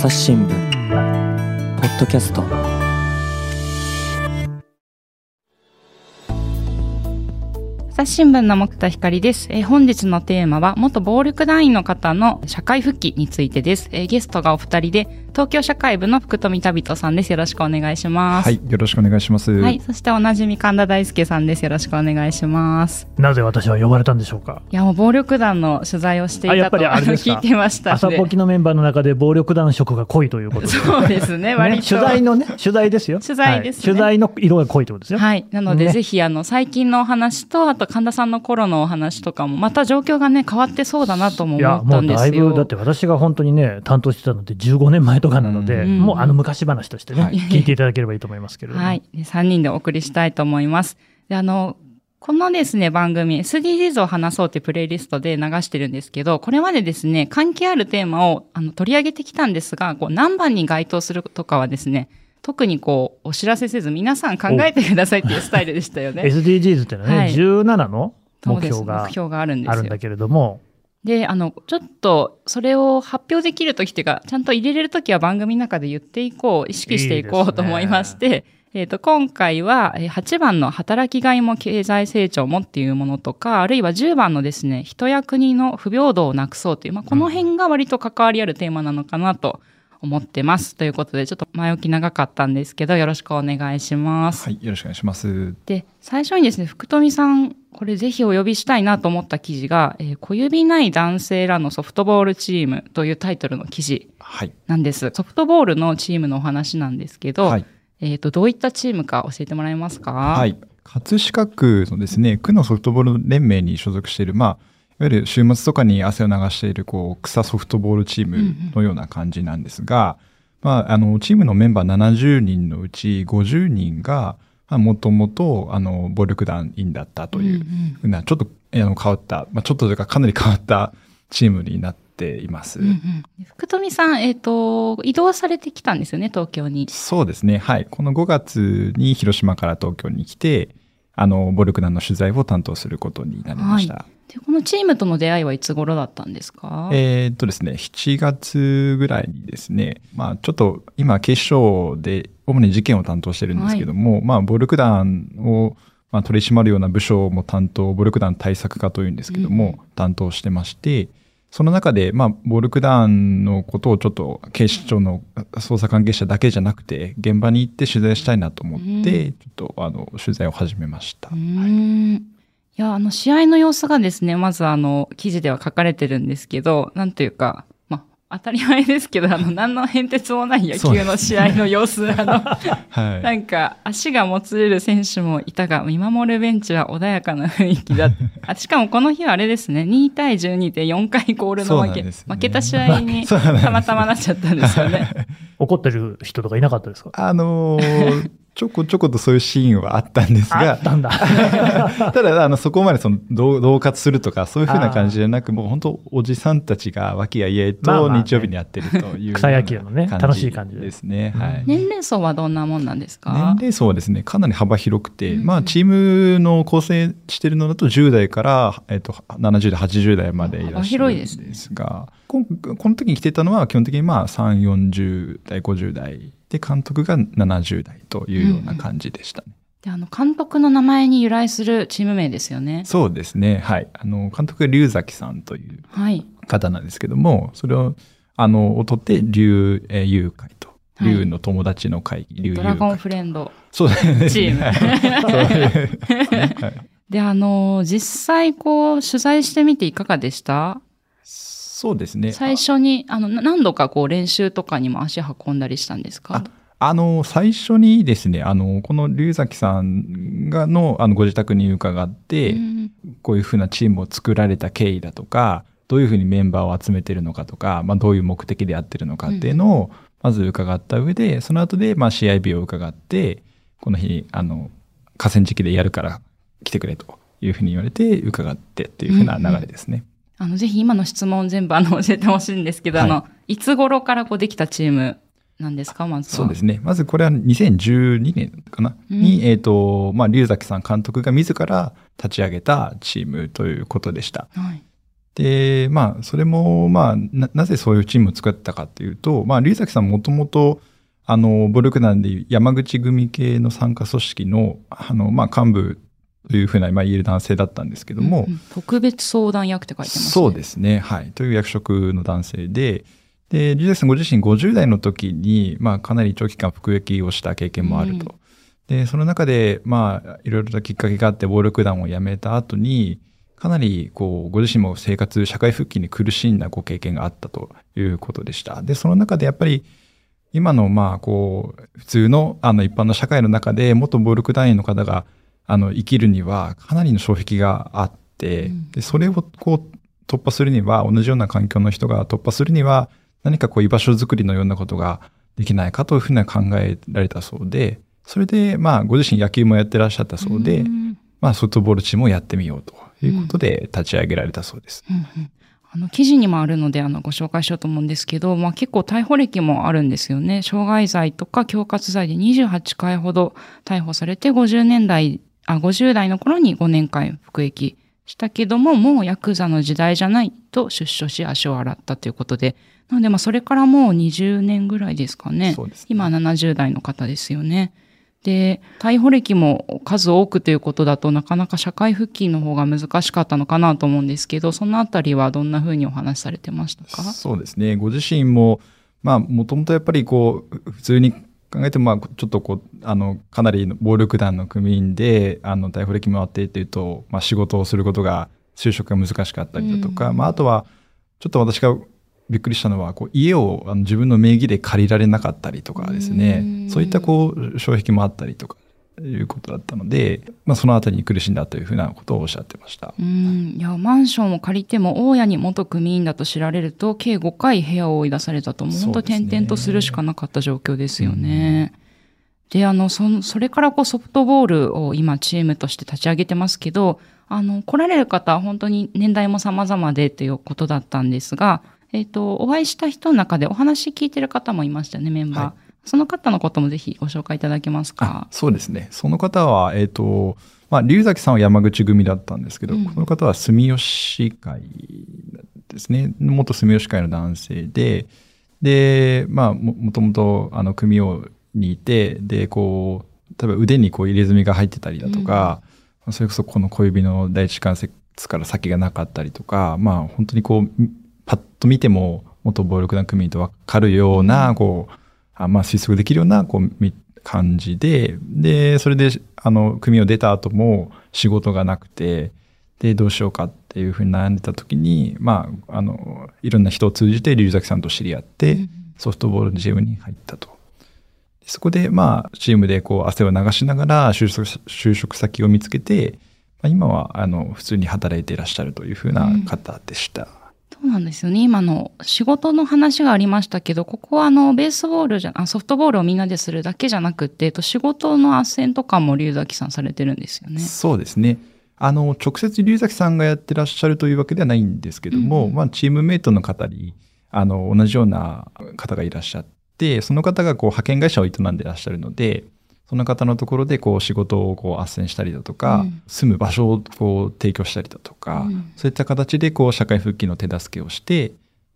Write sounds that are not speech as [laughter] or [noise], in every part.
朝日新聞ポッドキャスト。朝日新聞の木田光です、えー本日のテーマは元暴力団員の方の社会復帰についてです、えーゲストがお二人で東京社会部の福富旅人さんですよろしくお願いしますはい、よろしくお願いします。はい、そしておなじみ神田大輔さんですよろしくお願いしますなぜ私は呼ばれたんでしょうか？いやもう暴力団の取材をしていあやっぱたとりあれですか？聞いてましたんで朝ポキのメンバーの中で暴力団色が濃いということで。そうですね割ね、と取材のね、取材ですよ。取材ですねはい取材の色が濃いってことですよ。はい。なので、ねぜひ、あの、最近のお話と、あと、神田さんの頃のお話とかも、また状況がね、変わってそうだなともいや、思ったもうだいんですよ。ぶ、だって私が本当にね、担当してたのって15年前とかなので、うんもうあの昔話としてね、はい聞いていただければいいと思いますけれども。はい。で3人でお送りしたいと思います。で、あの、このですね、番組、SDGs を話そうってプレイリストで流してるんですけど、これまでですね、関係あるテーマをあの取り上げてきたんですが、こう何番に該当するとかはですね、特にこう、お知らせせず、皆さん考えてくださいっていうスタイルでしたよね。SDGs っていうのはね、はい17の目標が目標があるんですよ。あるんだけれども、で、あの、ちょっと、それを発表できるときっていうか、ちゃんと入れれるときは番組の中で言っていこう、意識していこうと思いまして、えっ、と、今回は、えー8番の働きがいも経済成長もっていうものとか、あるいは10番のですね、人や国の不平等をなくそうという、まあ、この辺が割と関わりあるテーマなのかなと思ってます。ということで、ちょっと前置き長かったんですけど、よろしくお願いします。はい、よろしくお願いします。で、最初にですね、福富さん、これぜひお呼びしたいなと思った記事が、えー小指ない男性らのソフトボールチームというタイトルの記事はい。なんです。ソフトボールのチームのお話なんですけど、はい。えっ、と、どういったチームか教えてもらえますか？は。い。葛飾区のですね、区のソフトボール連盟に所属している、まあ、いわゆる週末とかに汗を流している、こう、草ソフトボールチームのような感じなんですが、まあ、あの、チームのメンバー70人のうち50人が、まあ、もともと、あの、暴力団員だったというふうな、ちょっと、あの、変わった、まあ、ちょっとというか、かなり変わったチームになっています。うんうん福富さん、えっ、と、移動されてきたんですよね、東京に。そうですね。はい。この5月に広島から東京に来て、あの、暴力団の取材を担当することになりました。でこのチームとの出会いはいつ頃だったんですか？えーっとですね、7月ぐらいにですね、まあちょっと今警視庁で主に事件を担当してるんですけども、まあ暴力団をまあ取り締まるような部署も担当、暴力団対策課というんですけども、担当してまして、その中で、まあ、暴力団のことをちょっと警視庁の捜査関係者だけじゃなくて、現場に行って取材したいなと思って、ちょっとあの取材を始めました。うーんいや、あの、試合の様子がですね、まずあの、記事では書かれてるんですけど、なんというか、まあ、当たり前ですけど、あの、何の変哲もない野球の試合の様子、あの、はい。なんか、足がもつれる選手もいたが、見守るベンチは穏やかな雰囲気だ。[laughs] あしかもこの日はあれですね、2対12で4回ゴールの負け、ね負けた試合に [laughs] たまたまなっちゃったんですよね。怒ってる人とかいなかったですか？あのーちょこちょことそういうシーンはあったんですあがっ、たんだ。[laughs] ただ、あの、そこまでその、同同喝するとか、そういうふうな感じじゃなく、もう本当、おじさんたちが和気あいあいと日曜日にやってるという。草野球のね楽しい感じでですね。はい。年齢層はどんなもんなんですか？年齢層はですね、かなり幅広くて、うんまあ、チームの構成してるのだと10代から、えっと、70代、80代までいらっしゃるん幅広いですが、こんこの時に来てたのは、基本的にまあ、3、40代、50代で、監督が70代というような感じでしたね。で、あの、監督の名前に由来するチーム名ですよね。そうですね。はい。あの、監督が龍崎さんというはい。方なんですけども、それを、あの、を取って、龍、えー、友会と。はい龍の友達の会議、龍友ドラゴン会。フレンド。そうですね。チームはいで、あの、実際こう、取材してみていかがでした？そうですね。最初に、あの、な何度かこう、練習とかにも足運んだりしたんですか？あの、最初にですね、あの、この龍崎さんがの、あの、ご自宅に伺って、うんこういうふうなチームを作られた経緯だとか、どういうふうにメンバーを集めてるのかとか、まあ、どういう目的でやってるのかっていうのを、まず伺った上で、その後で、まあ、試合日を伺って、この日、あの、河川敷でやるから来てくれというふうに言われて、伺ってっていうふうな流れですね。あの、ぜひ今の質問全部あの、[laughs] 教えてほしいんですけど、はいあの、いつ頃からこう、できたチームなんですかまずは？そうですね。まずこれは2012年かな、うんに、えっ、と、まあ、龍崎さん監督が自ら立ち上げたチームということでした。はい。で、まあ、それも、まあな、なぜそういうチームを作ったかっていうと、まあ、龍崎さんもともと、あの、暴力団で山口組系の参加組織の、あの、まあ、幹部というふうな、まあ、言える男性だったんですけども、うんうん特別相談役って書いてますね。そうですね。はい。という役職の男性で、で、リュウさんご自身50代の時に、まあ、かなり長期間服役をした経験もあると。で、その中で、まあ、いろいろときっかけがあって暴力団を辞めた後に、かなり、こう、ご自身も生活、社会復帰に苦しんだご経験があったということでした。で、その中でやっぱり、今の、まあ、こう、普通の、あの、一般の社会の中で、元暴力団員の方が、あの、生きるには、かなりの障壁があって、うんで、それを、こう、突破するには、同じような環境の人が突破するには、何かこう、居場所づくりのようなことができないかというふうには考えられたそうで、それで、まあ、ご自身野球もやってらっしゃったそうで、んまあ、ソフトボールチームをやってみようということで立ち上げられたそうです。うんうんあの記事にもあるのであのご紹介しようと思うんですけど、まあ、結構逮捕歴もあるんですよね。傷害罪とか恐喝罪で28回ほど逮捕されて50年代、あ、50代の頃に5年間服役したけども、もうヤクザの時代じゃないと出所し足を洗ったということで、なのでまあそれからもう20年ぐらいですかね。そうですね今70代の方ですよね。で、逮捕歴も数多くということだとなかなか社会復帰の方が難しかったのかなと思うんですけど、そのあたりはどんな風にお話しされてましたか？そうですね。ご自身も、まあ、もともとやっぱりこう、普通に考えても、まあ、ちょっとこう、あの、かなりの暴力団の組員で、あの、逮捕歴もあってっていうと、まあ、仕事をすることが、就職が難しかったりだとか、うん。まあ、あとは、ちょっと私がびっくりしたのは、こう、家をあの自分の名義で借りられなかったりとかですうねん、そういったこう、障壁もあったりとか、いうことだったので、まあ、そのあたりに苦しんだというふうなことをおっしゃってました。うん。いや、マンションを借りても、大家に元組員だと知られると、計5回部屋を追い出されたと、もう本当転々とするしかなかった状況ですよね。で、あの、その、それからこうソフトボールを今チームとして立ち上げてますけど、あの、来られる方は本当に年代も様々でということだったんですが、えっ、と、お会いした人の中でお話聞いてる方もいましたよね、メンバー。はいその方のこともぜひご紹介いただけますあか。そうですね。その方は、えっ、と、まあ、龍崎さんは山口組だったんですけど、うんこの方は住吉会ですね。元住吉会の男性で、で、まあ、ももともと、あの、組をにいて、で、こう、例えば腕にこう入れ墨が入ってたりだとか、それこそこの小指の第一関節から先がなかったりとか、まあ、本当にこう、パッと見ても、元暴力団組員とわかるような、こう、あまあ、推測できるような、こう、み感じで、で、それで、あの、組を出た後も仕事がなくて、で、どうしようかっていうふうに悩んでた時に、まあ、あの、いろんな人を通じて龍崎さんと知り合って、うんソフトボールのチームに入ったと。でそこで、まあ、チームでこう、汗を流しながら就職、就職先を見つけて、まあ、今は、あの、普通に働いていらっしゃるというふうな方でした。そうなんですよね。今の仕事の話がありましたけど、ここはあの、ベースボールじゃ、あソフトボールをみんなでするだけじゃなくて、えっと仕事の斡旋とかも龍崎さんされてるんですよね。そうですね。あの、直接龍崎さんがやってらっしゃるというわけではないんですけども、うんまあ、チームメイトの方に、あの、同じような方がいらっしゃって、その方がこう、派遣会社を営んでらっしゃるので、その方のところでこう仕事をこう斡旋したりだとか、うん。住む場所をこう提供したりだとか、うん。そういった形でこう社会復帰の手助けをして、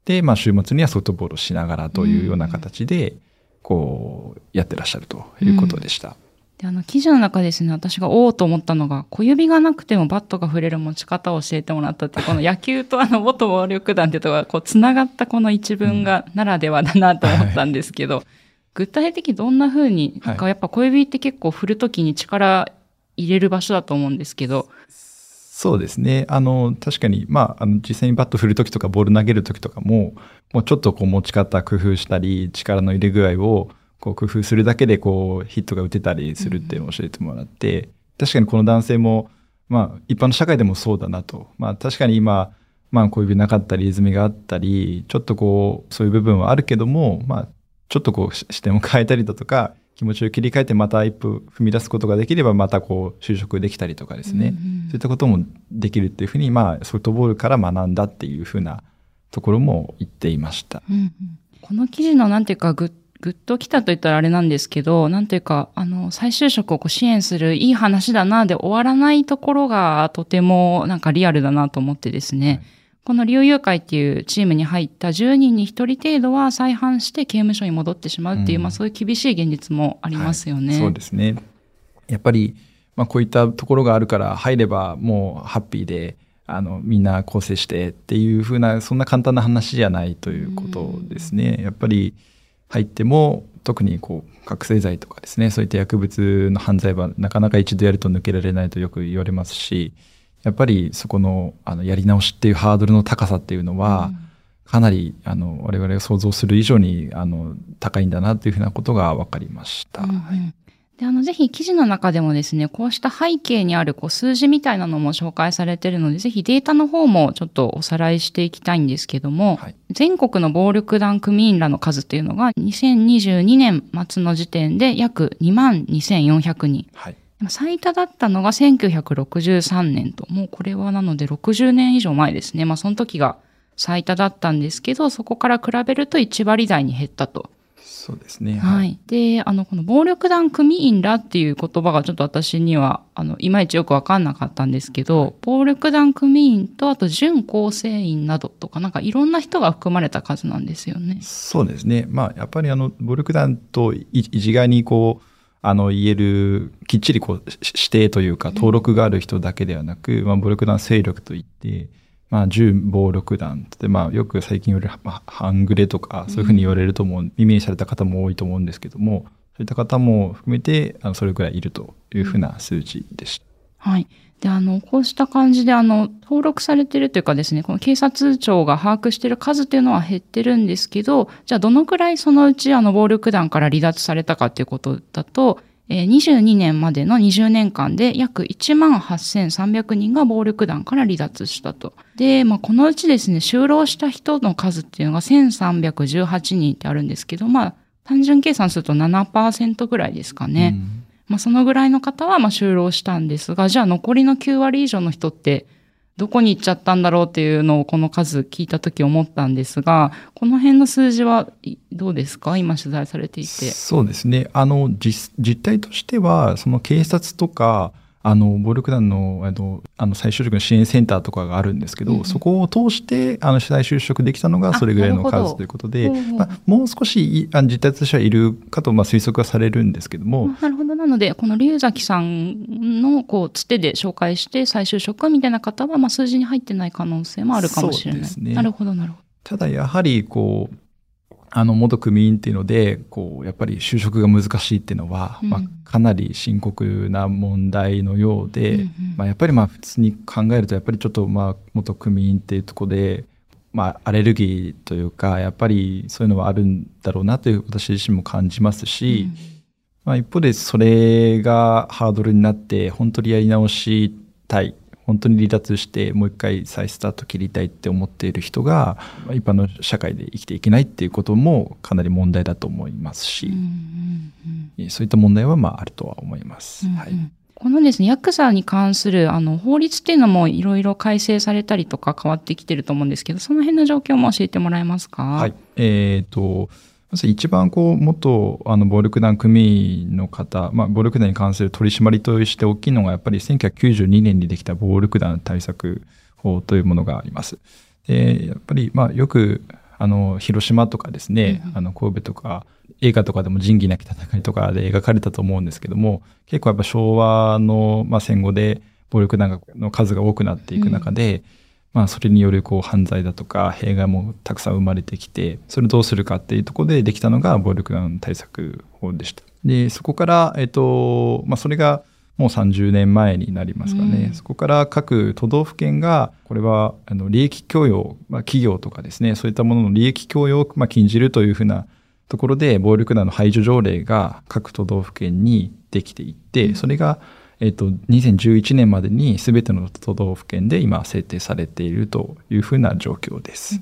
で、まあ週末にはソフトボールをしながらというような形で、こうやってらっしゃるということでした。で、あの、記事の中ですね、私がおおと思ったのが、小指がなくてもバットが触れる持ち方を教えてもらったっていう、[laughs] この野球とあの、元暴力団っていうところが、こう、つながったこの一文がならではだなと思ったんですけど、[laughs] 具体的にどんな風に、なんかやっぱ小指って結構振るときに力入れる場所だと思うんですけど、そうですね。あの、確かに、まあ、あの、実際にバット振るときとか、ボール投げるときとかも、もうちょっとこう持ち方工夫したり、力の入れ具合を、こう工夫するだけで、こう、ヒットが打てたりするっていうのを教えてもらって、確かにこの男性も、まあ、一般の社会でもそうだなと。まあ、確かに今、まあ、小指なかったり、泉があったり、ちょっとこう、そういう部分はあるけども、まあ、ちょっとこう、し視点を変えたりだとか、気持ちを切り替えてまた一歩踏み出すことができれば、またこう、就職できたりとかですね。うんうんそういったこともできるっていうふうに、まあ、ソフトボールから学んだっていうふうなところも言っていました。うんうんこの記事のなんていうかぐ、ぐっと来たと言ったらあれなんですけど、なんていうか、あの、再就職をこう支援するいい話だなで終わらないところがとてもなんかリアルだなと思ってですね。この猟友会っていうチームに入った10人に1人程度は再犯して刑務所に戻ってしまうっていう、うんまあそういう厳しい現実もありますよね。はいそうですね。やっぱり、まあ、こういったところがあるから入ればもうハッピーで、あの、みんな構成してっていうふうな、そんな簡単な話じゃないということですね。やっぱり入っても、特にこう、覚醒剤とかですね、そういった薬物の犯罪はなかなか一度やると抜けられないとよく言われますし、やっぱりそこの、あの、やり直しっていうハードルの高さっていうのは、かなり、あの、我々が想像する以上に、あの、高いんだなというふうなことが分かりました。うんうんで、あの、ぜひ記事の中でもですね、こうした背景にあるこう数字みたいなのも紹介されているので、ぜひデータの方もちょっとおさらいしていきたいんですけども、はい全国の暴力団組員らの数っていうのが、2022年末の時点で約2万2400人。はい。最多だったのが1963年と、もうこれはなので60年以上前ですね。まあその時が最多だったんですけど、そこから比べると1割台に減ったと。そうですね。はい。で、あの、この暴力団組員らっていう言葉がちょっと私には、あの、いまいちよくわかんなかったんですけど、暴力団組員と、あと準構成員などとか、なんかいろんな人が含まれた数なんですよね。そうですね。まあ、やっぱりあの、暴力団とい一概にこう、あの、言える、きっちりこう、し指定というか、登録がある人だけではなく、まあ、暴力団勢力といって、まあ、準暴力団って、まあ、よく最近言われる、まあ、半グレとか、そういうふうに言われると思う、耳にされた方も多いと思うんですけども、そういった方も含めて、あの、それくらいいるというふうな数字でした。はい。で、あの、こうした感じで、あの、登録されてるというかですね、この警察庁が把握してる数っていうのは減ってるんですけど、じゃあどのくらいそのうちあの暴力団から離脱されたかっていうことだと、えー22年までの20年間で約1万8300人が暴力団から離脱したと。で、まあ、このうちですね、就労した人の数っていうのが1318人ってあるんですけど、まあ、単純計算すると7%ぐらいですかね。うんまあ、そのぐらいの方はまあ就労したんですが、じゃあ残りの9割以上の人ってどこに行っちゃったんだろうっていうのをこの数聞いた時思ったんですが、この辺の数字はどうですか？今取材されていて。そうですね。あの、実、実態としては、その警察とか、あの、暴力団の、あの、あの再就職の支援センターとかがあるんですけど、うんうんそこを通して、あの、再就職できたのがあそれぐらいの数ということで、ほうほうまあ、もう少しいあの実態としてはいるかと、まあ、推測はされるんですけども、なるほど。なので、この龍崎さんの、こう、つてで紹介して再就職みたいな方は、まあ、数字に入ってない可能性もあるかもしれない。ねなるほど、なるほど。ただやはり、こう、あの、元組員っていうので、こう、やっぱり就職が難しいっていうのは、うんまあ、かなり深刻な問題のようで、うんうんまあ、やっぱりまあ、普通に考えると、やっぱりちょっとまあ、元組員っていうところで、まあ、アレルギーというか、やっぱりそういうのはあるんだろうなという私自身も感じますし、まあ、一方でそれがハードルになって、本当にやり直したい。本当に離脱してもう一回再スタート切りたいって思っている人がまあ一般の社会で生きていけないっていうこともかなり問題だと思いますし、うんうんうんそういった問題はまああるとは思います。うんうんはい。このですね、ヤクザに関するあの法律っていうのもいろいろ改正されたりとか変わってきてると思うんですけど、その辺の状況も教えてもらえますか？はい。えっ、と、まず一番こう、元、あの、暴力団組員の方、まあ、暴力団に関する取り締まりとして大きいのが、やっぱり1992年にできた暴力団対策法というものがあります。で、やっぱり、まあ、よく、あの、広島とかですね、うんうんあの、神戸とか、映画とかでも仁義なき戦いとかで描かれたと思うんですけども、結構やっぱ昭和の、まあ、戦後で暴力団の数が多くなっていく中で、まあ、それによるこう犯罪だとか弊害もたくさん生まれてきてそれをどうするかっていうところでできたのが暴力団対策法でした。でそこから、えっとまあ、それがもう30年前になりますかね、うん。そこから各都道府県がこれはあの利益供与、まあ、企業とかですねそういったものの利益供与をまあ禁じるというふうなところで暴力団の排除条例が各都道府県にできていって、それがえっと、2011年までに全ての都道府県で今制定されているというふうな状況です。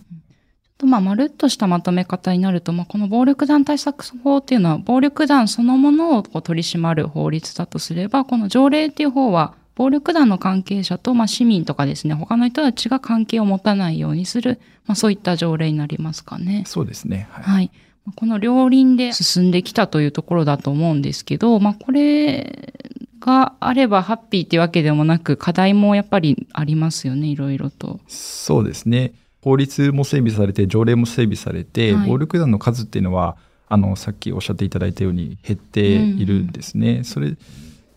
とまあ、まるっとしたまとめ方になると、まあ、この暴力団対策法っていうのは、暴力団そのものをこう取り締まる法律だとすれば、この条例っていう方は、暴力団の関係者と、まあ、市民とかですね、他の人たちが関係を持たないようにする、まあ、そういった条例になりますかね。そうですね。はい。はい。この両輪で進んできたというところだと思うんですけど、まあこれがあればハッピーっていうわけでもなく、課題もやっぱりありますよね、いろいろと。そうですね。法律も整備されて、条例も整備されて、はい暴力団の数っていうのは、あの、さっきおっしゃっていただいたように減っているんですね。それ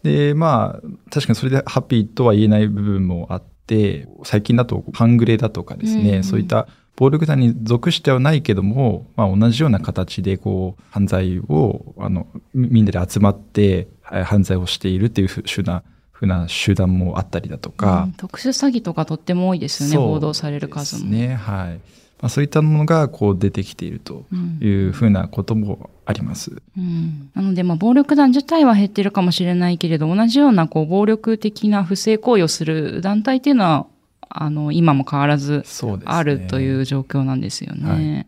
で、まあ、確かにそれでハッピーとは言えない部分もあって、最近だと半グレだとかですね、うんそういった暴力団に属してはないけども、まあ同じような形でこう、犯罪を、あの、みみんなで集まって、はい犯罪をしているっていうふうな、ふうな集団もあったりだとか、うん特殊詐欺とかとっても多いですよね、報道される数も。ね。はい。まあ、そういったものがこう出てきているとうんいうふうなこともあります。うんなので、まあ、暴力団自体は減ってるかもしれないけれど、同じような、こう、暴力的な不正行為をする団体っていうのは、あの、今も変わらず。あるという状況なんですよね。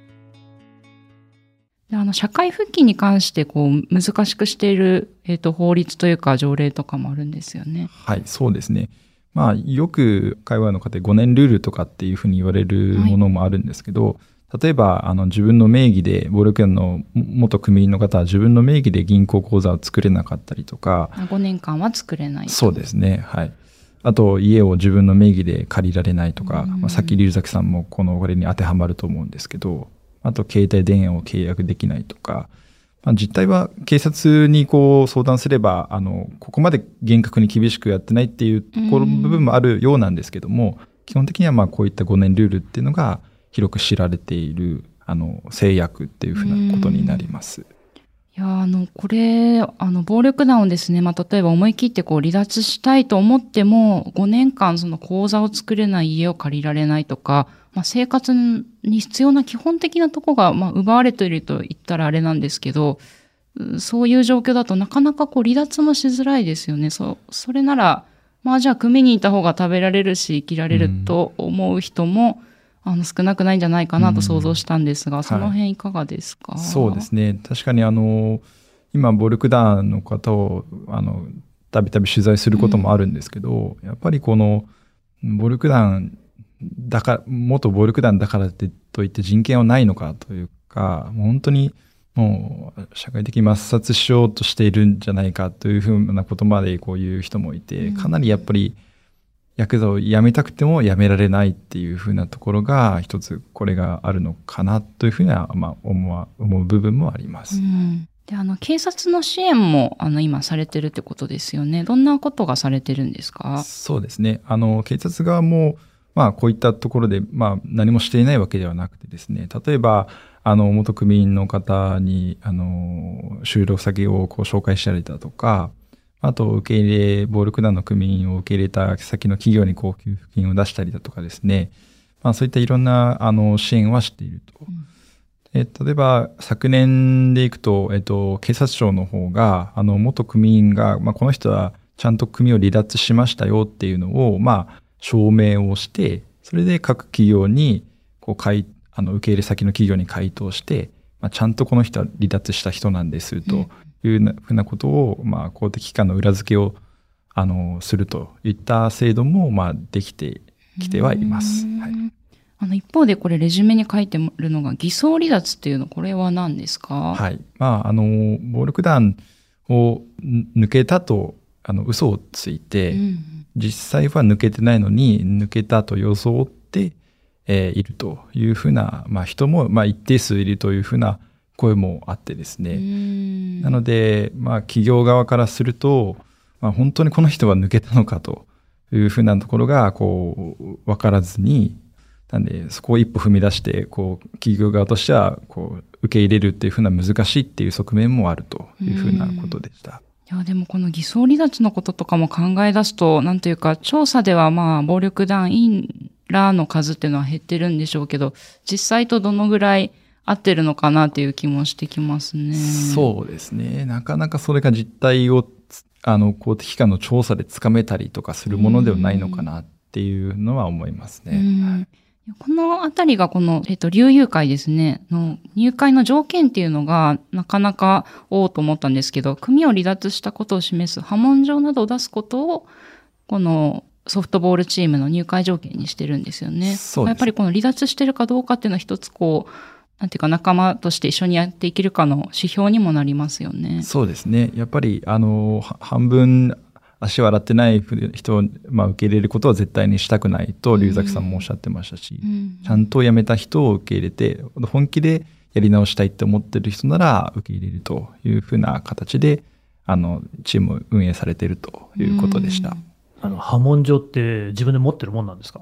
あの、社会復帰に関して、こう、難しくしている、えっ、と、法律というか、条例とかもあるんですよね。はい、そうですね。まあ、よく会話の方で5年ルールとかっていうふうに言われるものもあるんですけど、例えば、あの、自分の名義で、暴力団の元組員の方は自分の名義で銀行口座を作れなかったりとか、5年間は作れない。そうですね。はい。あと、家を自分の名義で借りられないとか、うんまあ、さっき龍崎さんもこのこれに当てはまると思うんですけど、あと、携帯電話を契約できないとか、まあ、実態は警察にこう相談すれば、あの、ここまで厳格に厳しくやってないっていうところ、部分もあるようなんですけども、基本的にはまあこういった5年ルールっていうのが広く知られている、あの、制約っていうふうなことになります。いや、あの、これ、あの、暴力団をですね、まあ、例えば思い切ってこう離脱したいと思っても、5年間その口座を作れない家を借りられないとか、まあ、生活に必要な基本的なとこが、まあ、奪われていると言ったらあれなんですけど、うそういう状況だとなかなかこう離脱もしづらいですよね。そ、それなら、まあじゃあ組にいた方が食べられるし生きられると思う人も、あの少なくないんじゃないかなと想像したんですが、その辺いかがですか、そうですね。確かにあの、今、暴力団の方を、あの、たびたび取材することもあるんですけど、やっぱりこの、暴力団だから、元暴力団だからってといって人権はないのかというか、もう本当にもう社会的抹殺しようとしているんじゃないかというふうなことまでこういう人もいて、うんかなりやっぱりヤクザを辞めたくても辞められないっていうふうなところが一つこれがあるのかなというふうには、まあ、思う部分もあります。うんで、あの、警察の支援も、あの、今されてるってことですよね。どんなことがされてるんですか？そうですね。あの、警察側も、まあ、こういったところで、まあ、何もしていないわけではなくてですね、例えば、あの、元組員の方に、あの、就労先をこう紹介したりだとか、あと、受け入れ、暴力団の組員を受け入れた先の企業にこう、給付金を出したりだとかですね、まあ、そういったいろんな、あの、支援はしていると。んえ例えば、昨年でいくと、えっと、警察庁の方が、あの、元組員が、まあ、この人はちゃんと組を離脱しましたよっていうのを、まあ、証明をして、それで各企業に、こう、回、あの、受け入れ先の企業に回答して、まあ、ちゃんとこの人は離脱した人なんです、というふうなことを、まあ、公的機関の裏付けを、あの、するといった制度も、まあ、できてきてはいます。うんはい。あの、一方でこれレジュメに書いてるのが偽装離脱っていうの、これは何ですか？はい。まあ、あの、暴力団を抜けたと、あの、嘘をついて、うん実際は抜けてないのに、抜けたと装って、えーいるというふうな、まあ、人も、まあ、一定数いるというふうな声もあってですね。うんなので、まあ、企業側からすると、まあ、本当にこの人は抜けたのかというふうなところが、こう、わからずに、なんで、そこを一歩踏み出して、こう、企業側としては、こう、受け入れるっていうふうな難しいっていう側面もあるというふうなことでした。いや、でもこの偽装離脱のこととかも考え出すと、なんというか、調査ではまあ、暴力団員らの数っていうのは減ってるんでしょうけど、実際とどのぐらい合ってるのかなっていう気もしてきますね。そうですね。なかなかそれが実態をつ、あの、公的機関の調査でつかめたりとかするものではないのかなっていうのは思いますね。うんこのあたりがこの、えっと、流遊会ですね、の入会の条件っていうのがなかなかおおと思ったんですけど、組を離脱したことを示す波紋状などを出すことを、このソフトボールチームの入会条件にしてるんですよね。そうですやっぱりこの離脱してるかどうかっていうのは一つこう、なんていうか仲間として一緒にやっていけるかの指標にもなりますよね。そうですね。やっぱり、あの、は半分足を洗ってない人を、まあ、受け入れることは絶対にしたくないと、龍崎さんもおっしゃってましたし、うんちゃんと辞めた人を受け入れて、本気でやり直したいって思ってる人なら受け入れるというふうな形で、あの、チームを運営されているということでした。あの、波紋状って自分で持ってるもんなんですか？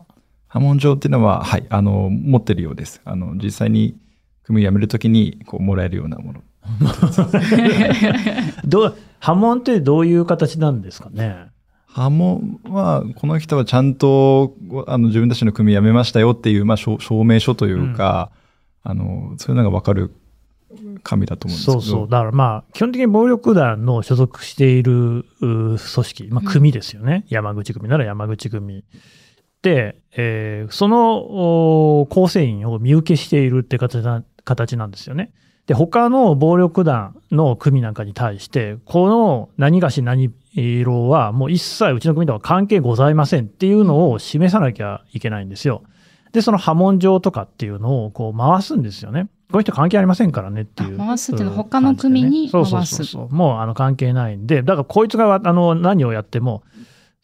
波紋状っていうのは、はい、あの、持ってるようです。あの、実際に組を辞めるときに、こう、もらえるようなもの。[laughs] どう、波紋ってどういう形なんですかね？波紋は、この人はちゃんと、あの、自分たちの組辞めましたよっていう、まあ、証証明書というか、あの、そういうのがわかる紙だと思うんですけど。そうそう。だからまあ、基本的に暴力団の所属しているう組織、まあ、組ですよね。山口組なら山口組。で、えーそのお構成員を見受けしているって形な形なんですよね。で、他の暴力団の組なんかに対して、この何がし何色はもう一切うちの組とは関係ございませんっていうのを示さなきゃいけないんですよ。で、その波紋状とかっていうのをこう回すんですよね。この人関係ありませんからねっていう。あ回すっていうのはうん他の組に回すそうそうそうそう。もうあの関係ないんで、だからこいつがあの何をやっても、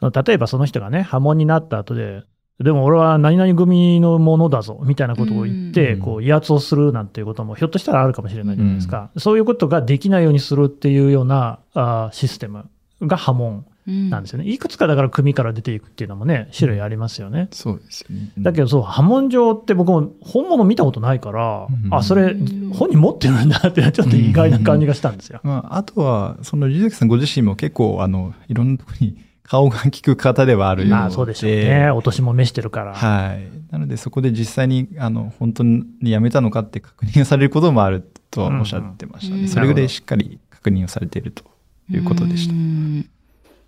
例えばその人がね、波紋になった後で、でも俺は何々組のものだぞ、みたいなことを言って、うんこう威圧をするなんていうこともひょっとしたらあるかもしれないじゃないですか。そういうことができないようにするっていうようなあーシステムが波紋なんですよね。いくつかだから組から出ていくっていうのもね、種類ありますよね。そうですよね。だけどそう、波紋状って僕も本物見たことないから、うんあ、それうん本人持ってるんだってちょっと意外な感じがしたんですよ。まあ、あとは、その、龍崎さんご自身も結構、あの、いろんなところに顔が利く方ではあるようで。まあそうでしょうね。お年も召してるから。はい。なので、そこで実際に、あの、本当に辞めたのかって確認されることもあるとはおっしゃってましたね。うんそれぐらいしっかり確認をされているということでしたう。ん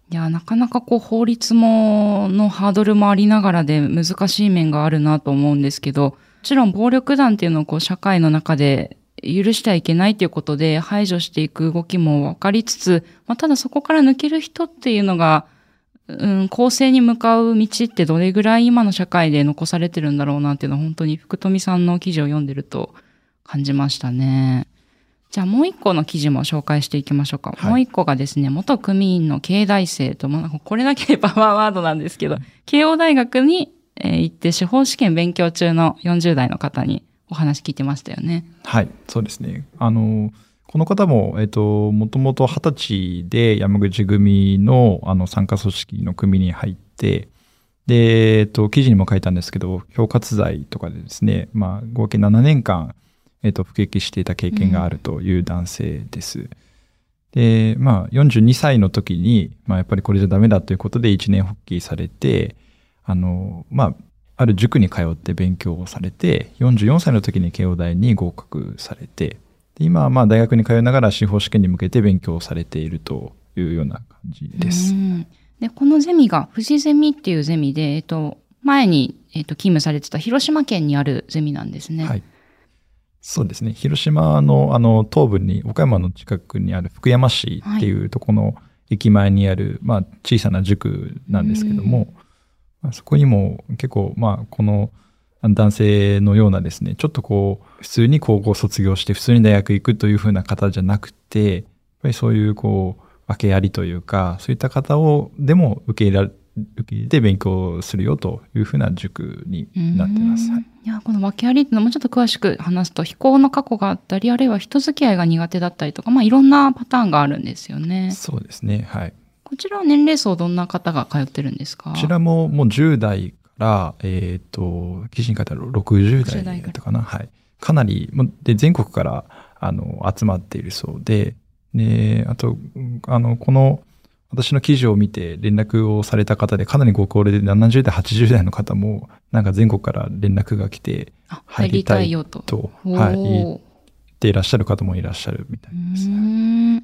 いや、なかなかこう法律も、のハードルもありながらで難しい面があるなと思うんですけど、もちろん暴力団っていうのをこう社会の中で許してはいけないということで排除していく動きも分かりつつ、まあ、ただそこから抜ける人っていうのが、うん、公正に向かう道ってどれぐらい今の社会で残されてるんだろうなっていうのは本当に福富さんの記事を読んでると感じましたね。じゃあもう一個の記事も紹介していきましょうか。はいもう一個がですね、元組員の経大生と、まあ、これだけでパワーワードなんですけど、慶応大学に、えー行って司法試験勉強中の40代の方にお話聞いてましたよね。はい、そうですね。あの、この方も、えっと、もともと二十歳で山口組の、あの、参加組織の組に入って、で、えっと、記事にも書いたんですけど、恐喝罪とかでですね、まあ、合計7年間、えっと、服役していた経験があるという男性です。で、まあ、42歳の時に、まあ、やっぱりこれじゃダメだということで一年発起されて、あの、まあ、ある塾に通って勉強をされて、44歳の時に慶応大に合格されて、で今はまあ大学に通いながら司法試験に向けて勉強をされているというような感じです。うんで、このゼミが、富士ゼミっていうゼミで、えっと、前に、えっと、勤務されてた広島県にあるゼミなんですね。はい。そうですね。広島のあの東部に、岡山の近くにある福山市っていうとこの駅前にある、まあ小さな塾なんですけども、まあ、そこにも結構、まあこの男性のようなですね、ちょっとこう、普通に高校卒業して普通に大学行くというふうな方じゃなくて、やっぱりそういうこう、訳ありというか、そういった方を、でも受け入れられ、受け入れて勉強するよというふうな塾になってます。はいうんいや、この訳ありっていうのもうちょっと詳しく話すと、非行の過去があったり、あるいは人付き合いが苦手だったりとか、まあいろんなパターンがあるんですよね。そうですね。はい。こちらは年齢層どんな方が通ってるんですか？こちらももう10代から、えっ、と、記事に書いてある60 60代代だったかな。はい。かなり、で、全国から、あの、集まっているそうで、で、あと、うんあの、この、私の記事を見て連絡をされた方で、かなりご高齢で70代、80代の方も、なんか全国から連絡が来て、あ入りたいよと。と、はい、言っていらっしゃる方もいらっしゃるみたいうです。ーん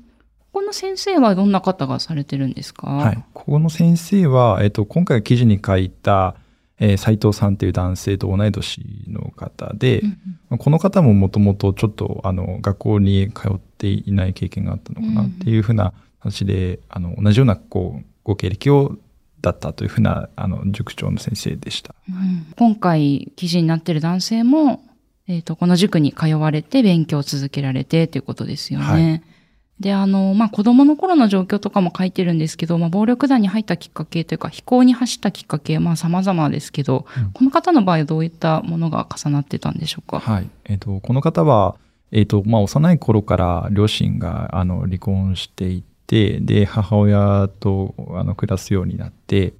この先生はどんな方がされてるんですか？はい。ここの先生は、えっと、今回記事に書いた、えー斉藤さんっていう男性と同い年の方で、うんうんこの方ももともとちょっとあの学校に通っていない経験があったのかなっていうふうな形で、あの同じようなこうご経歴をだったというふうなあの塾長の先生でした。うん今回記事になってる男性も、えっ、と、この塾に通われて勉強を続けられてということですよね。はいで、あの、まあ、子供の頃の状況とかも書いてるんですけど、まあ、暴力団に入ったきっかけというか、非行に走ったきっかけ、まあ、様々ですけど、うんこの方の場合はどういったものが重なってたんでしょうか？はい。えっ、と、この方は、えっ、と、まあ、幼い頃から両親が、あの、離婚していて、で、母親と、あの、暮らすようになって、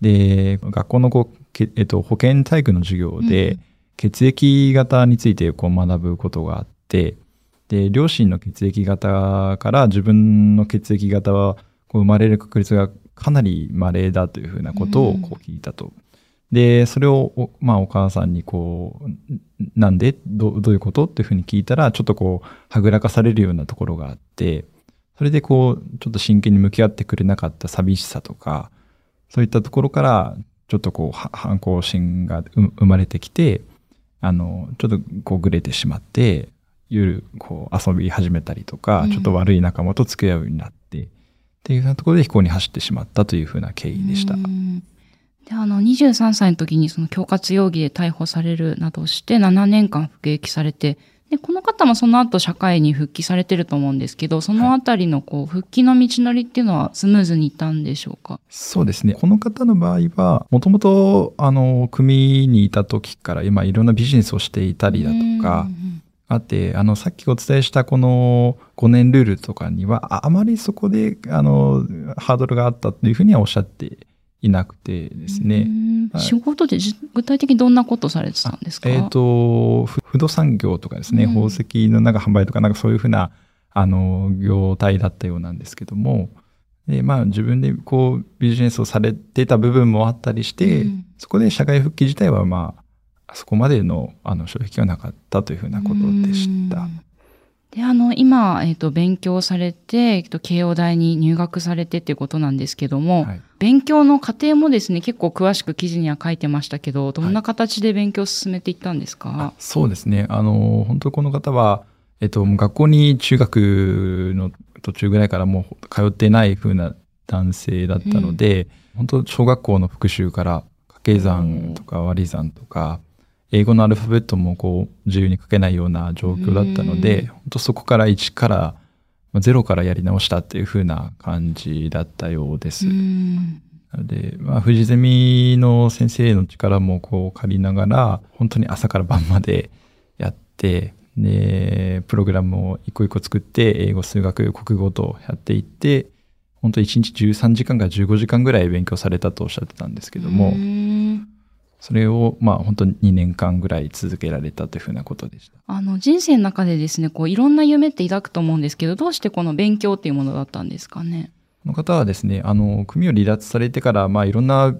で、学校のこう、けえっ、と、保健体育の授業で、うん血液型についてこう学ぶことがあって、で、両親の血液型から自分の血液型はこう生まれる確率がかなり稀だというふうなことをこう聞いたと。で、それをお、まあ、お母さんにこう、んなんでどうどういうことっていうふうに聞いたら、ちょっとこう、はぐらかされるようなところがあって、それでこう、ちょっと真剣に向き合ってくれなかった寂しさとか、そういったところから、ちょっとこう、は反抗心がう生まれてきて、あの、ちょっとこう、ぐれてしまって、夜、こう、遊び始めたりとか、うんちょっと悪い仲間と付き合うようになって、っていうようなところで飛行に走ってしまったというふうな経緯でした。うんで、あの、23歳の時にその恐喝容疑で逮捕されるなどして7年間服役されて、で、この方もその後社会に復帰されてると思うんですけど、そのあたりのこう、復帰の道のりっていうのはスムーズにいったんでしょうか？そうですね。この方の場合は、もともと、あの、組にいた時から、今、いろんなビジネスをしていたりだとかう、んあって、あの、さっきお伝えしたこの5年ルールとかには、ああまりそこで、あの、ハードルがあったというふうにはおっしゃっていなくてですね。うん。はい。仕事でじ具体的にどんなことされてたんですか？えっ、と、ふ不動産業とかですね、うん。宝石のなんか販売とか、なんかそういうふうな、あの、業態だったようなんですけども、で、まあ自分でこうビジネスをされてた部分もあったりして、うん。そこで社会復帰自体はまあ、そこまでのあの障壁はなかったというふうなことでした。うん。で、あの、今、えっ、と、勉強されて、えっと、慶応大に入学されてっていうことなんですけども、はい。勉強の過程もですね、結構詳しく記事には書いてましたけど、どんな形で勉強を進めていったんですか、そうですね。あの、本当この方は、えっと、もう学校に中学の途中ぐらいからもう通ってない風な男性だったので、本当小学校の復習から掛け算とか割り算とか、英語のアルファベットもこう自由に書けないような状況だったので、うん。本当そこから1から、まあゼロからやり直したっていう風な感じだったようです。うん。なので、まあ、藤ゼミの先生の力もこう借りながら、本当に朝から晩までやって、で、プログラムを一個一個作って、英語、数学、国語とやっていって、本当1日13時間から15時間ぐらい勉強されたとおっしゃってたんですけども、うんそれを、まあ、本当に2年間ぐらい続けられたというふうなことでした。あの、人生の中でですね、こう、いろんな夢って抱くと思うんですけど、どうしてこの勉強っていうものだったんですかね？この方はですね、あの、組を離脱されてから、まあ、いろんな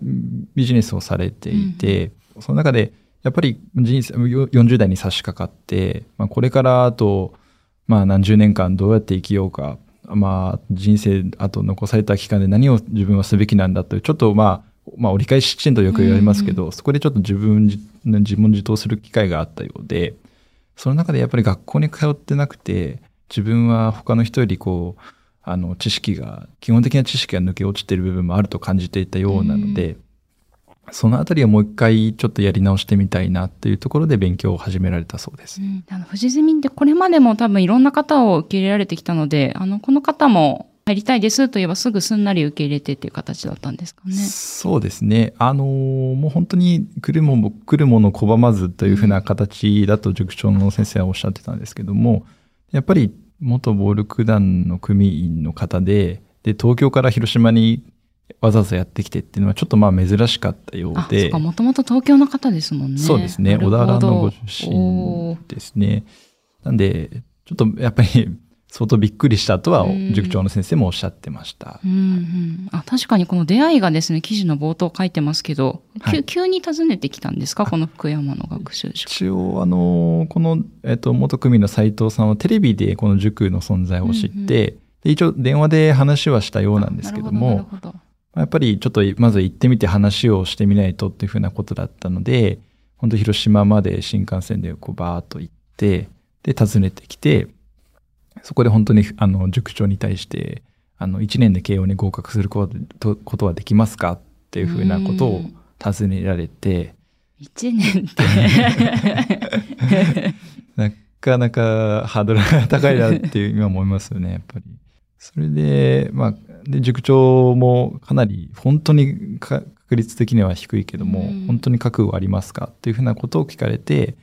ビジネスをされていて、その中で、やっぱり人生、よ40代に差し掛かって、まあ、これからあと、まあ、何十年間どうやって生きようか、まあ、人生、あと残された期間で何を自分はすべきなんだという、ちょっとまあ、まあ、折り返し地点とよく言われますけど、そこでちょっと自分自、自問自答する機会があったようで、その中でやっぱり学校に通ってなくて、自分は他の人よりこう、あの、知識が、基本的な知識が抜け落ちている部分もあると感じていたようなので、そのあたりはもう一回ちょっとやり直してみたいなっていうところで勉強を始められたそうです。うん、あの、藤ゼミってこれまでも多分いろんな方を受け入れられてきたので、あの、この方も入りたいですと言えばすぐすんなり受け入れてっていう形だったんですかね。そうですね。あのーもう本当に来るもの、来るもの拒まずというふうな形だと塾長の先生はおっしゃってたんですけども、やっぱり元暴力団の組員の方で、で、東京から広島にわざわざやってきてっていうのはちょっとまあ珍しかったようでもともと東京の方ですもんね。そうですね。小田原のご出お身ーですね。なんで、ちょっとやっぱり、相当びっくりしたとはうん。塾長の先生もおっしゃってました。うんうん、あ確かにこの出会いがですね記事の冒頭書いてますけど、はい。急急に訪ねてきたんですか？この福山の学習塾。一応、あの、この、えっと、元組の斉藤さんはテレビでこの塾の存在を知って、うんうん。で一応電話で話はしたようなんですけども、やっぱりちょっとまず行ってみて話をしてみないとっていうふうなことだったので、本当広島まで新幹線でこうバーッと行って、で、訪ねてきて、そこで本当にあの塾長に対して、あの、1年で慶応に合格することことはできますかっていうふうなことをうん尋ねられて、一年って。[laughs] なかなかハードルが高いなっていう今思いますよね、やっぱり。それで、まあ、で、塾長もかなり本当にか確率的には低いけども、うん本当に覚悟ありますかっていうふうなことを聞かれて、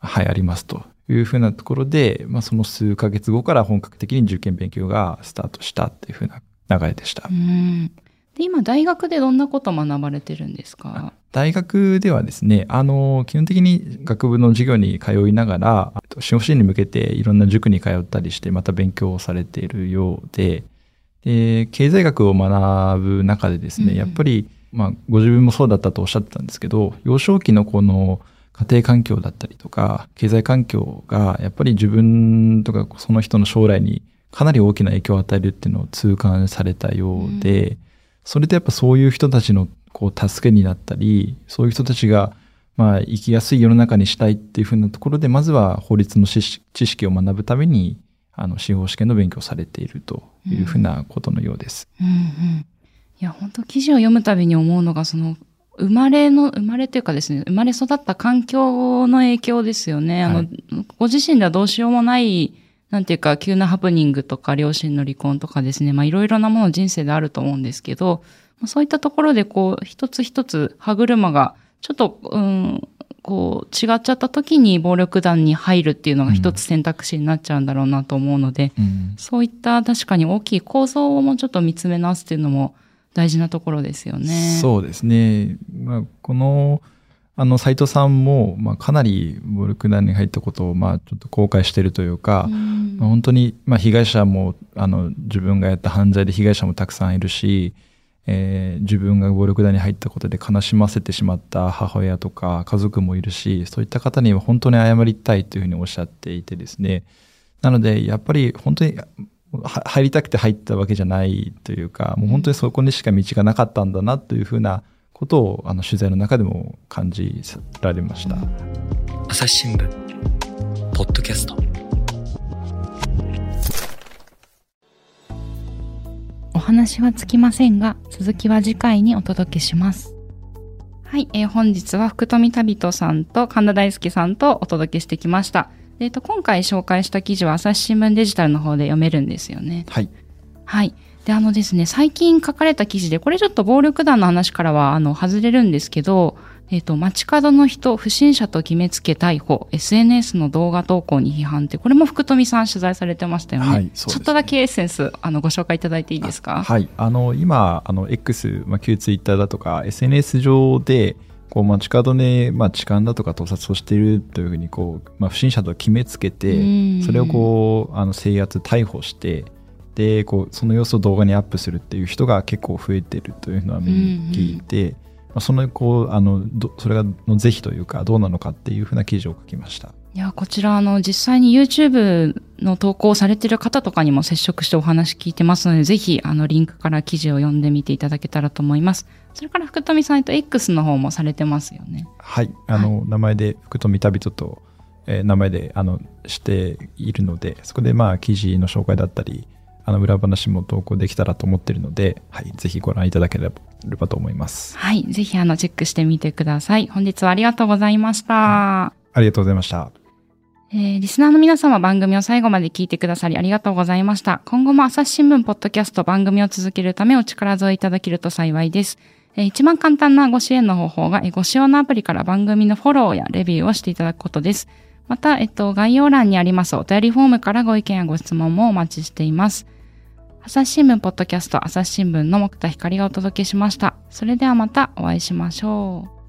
はい、ありますというふうなところで、まあ、その数ヶ月後から本格的に受験勉強がスタートしたっていうふうな流れでした。うん。で今大学でどんなことを学ばれてるんですか？大学ではですね、あの、基本的に学部の授業に通いながら、司法試験に向けていろんな塾に通ったりして、また勉強をされているようで、で経済学を学ぶ中でですね、うん。やっぱり、まあ、ご自分もそうだったとおっしゃってたんですけど、幼少期のこの家庭環境だったりとか、経済環境が、やっぱり自分とかその人の将来にかなり大きな影響を与えるっていうのを痛感されたようで、それでやっぱそういう人たちのこう助けになったり、そういう人たちがまあ生きやすい世の中にしたいっていうふうなところで、まずは法律の知識を学ぶために、あの司法試験の勉強をされているというふうなことのようです。うんうん。いや、本当記事を読むたびに思うのが、その、生まれの、生まれというかですね、生まれ育った環境の影響ですよね。あの、はいご自身ではどうしようもない、なんていうか、急なハプニングとか、両親の離婚とかですね、まあ、いろいろなもの人生であると思うんですけど、まあそういったところで、こう、一つ一つ歯車が、ちょっと、うん、こう、違っちゃった時に暴力団に入るっていうのが一つ選択肢になっちゃうんだろうなと思うので、うん。そういった確かに大きい構造をもうちょっと見つめ直すっていうのも大事なところですよね。そうですね。まあ、この、あの、斉藤さんも、まあ、かなり暴力団に入ったことを、まあ、ちょっと後悔してるというか、うんまあ、本当に、まあ、被害者も、あの、自分がやった犯罪で被害者もたくさんいるし、えー自分が暴力団に入ったことで悲しませてしまった母親とか家族もいるし、そういった方には本当に謝りたいというふうにおっしゃっていてですね。なので、やっぱり本当には入りたくて入ったわけじゃないというか、もう本当にそこにしか道がなかったんだなというふうなことを、あの、取材の中でも感じられました。朝日新聞ポッドキャストお話はつきませんが、続きは次回にお届けします。はい、えー本日は福富旅人さんと神田大輔さんとお届けしてきました。えっ、と、今回紹介した記事は朝日新聞デジタルの方で読めるんですよね。はい。はい。で、あのですね、最近書かれた記事で、これちょっと暴力団の話からは、あの、外れるんですけど、えっ、と、街角の人、不審者と決めつけ逮捕、SNS の動画投稿に批判って、これも福富さん取材されてましたよね。はいそうですねちょっとだけエッセンス、あの、ご紹介いただいていいですか？はい。あの、今、あの、X、まあ、旧ツイッターだとか、SNS 上で、こう、街角で、まあ、痴漢だとか盗撮をしているというふうに、こう、まあ、不審者と決めつけうん。て、それをこう、あの、制圧、逮捕して、で、こう、その様子を動画にアップするっていう人が結構増えてるというのは聞いて、まあ、その、こう、あの、どそれがの是非というか、どうなのかっていうふうな記事を書きました。いや、こちら、あの、実際に YouTube の投稿をされている方とかにも接触してお話聞いてますので、ぜひ、あの、リンクから記事を読んでみていただけたらと思います。それから、福富さんと X の方もされてますよね。はい、あの、名前で福富旅人と、えー名前であのしているので、そこでまあ記事の紹介だったり、あの裏話も投稿できたらと思っているので、はい、ぜひご覧いただければと思います。はい。ぜひ、あの、チェックしてみてください。本日はありがとうございました。ありがとうございました。えーリスナーの皆様番組を最後まで聞いてくださりありがとうございました。今後も朝日新聞ポッドキャスト番組を続けるためお力添えいただけると幸いです。えー一番簡単なご支援の方法が、えーご使用のアプリから番組のフォローやレビューをしていただくことです。また、えっと、概要欄にありますお便りフォームからご意見やご質問もお待ちしています。朝日新聞ポッドキャスト朝日新聞の木田光がお届けしました。それではまたお会いしましょう。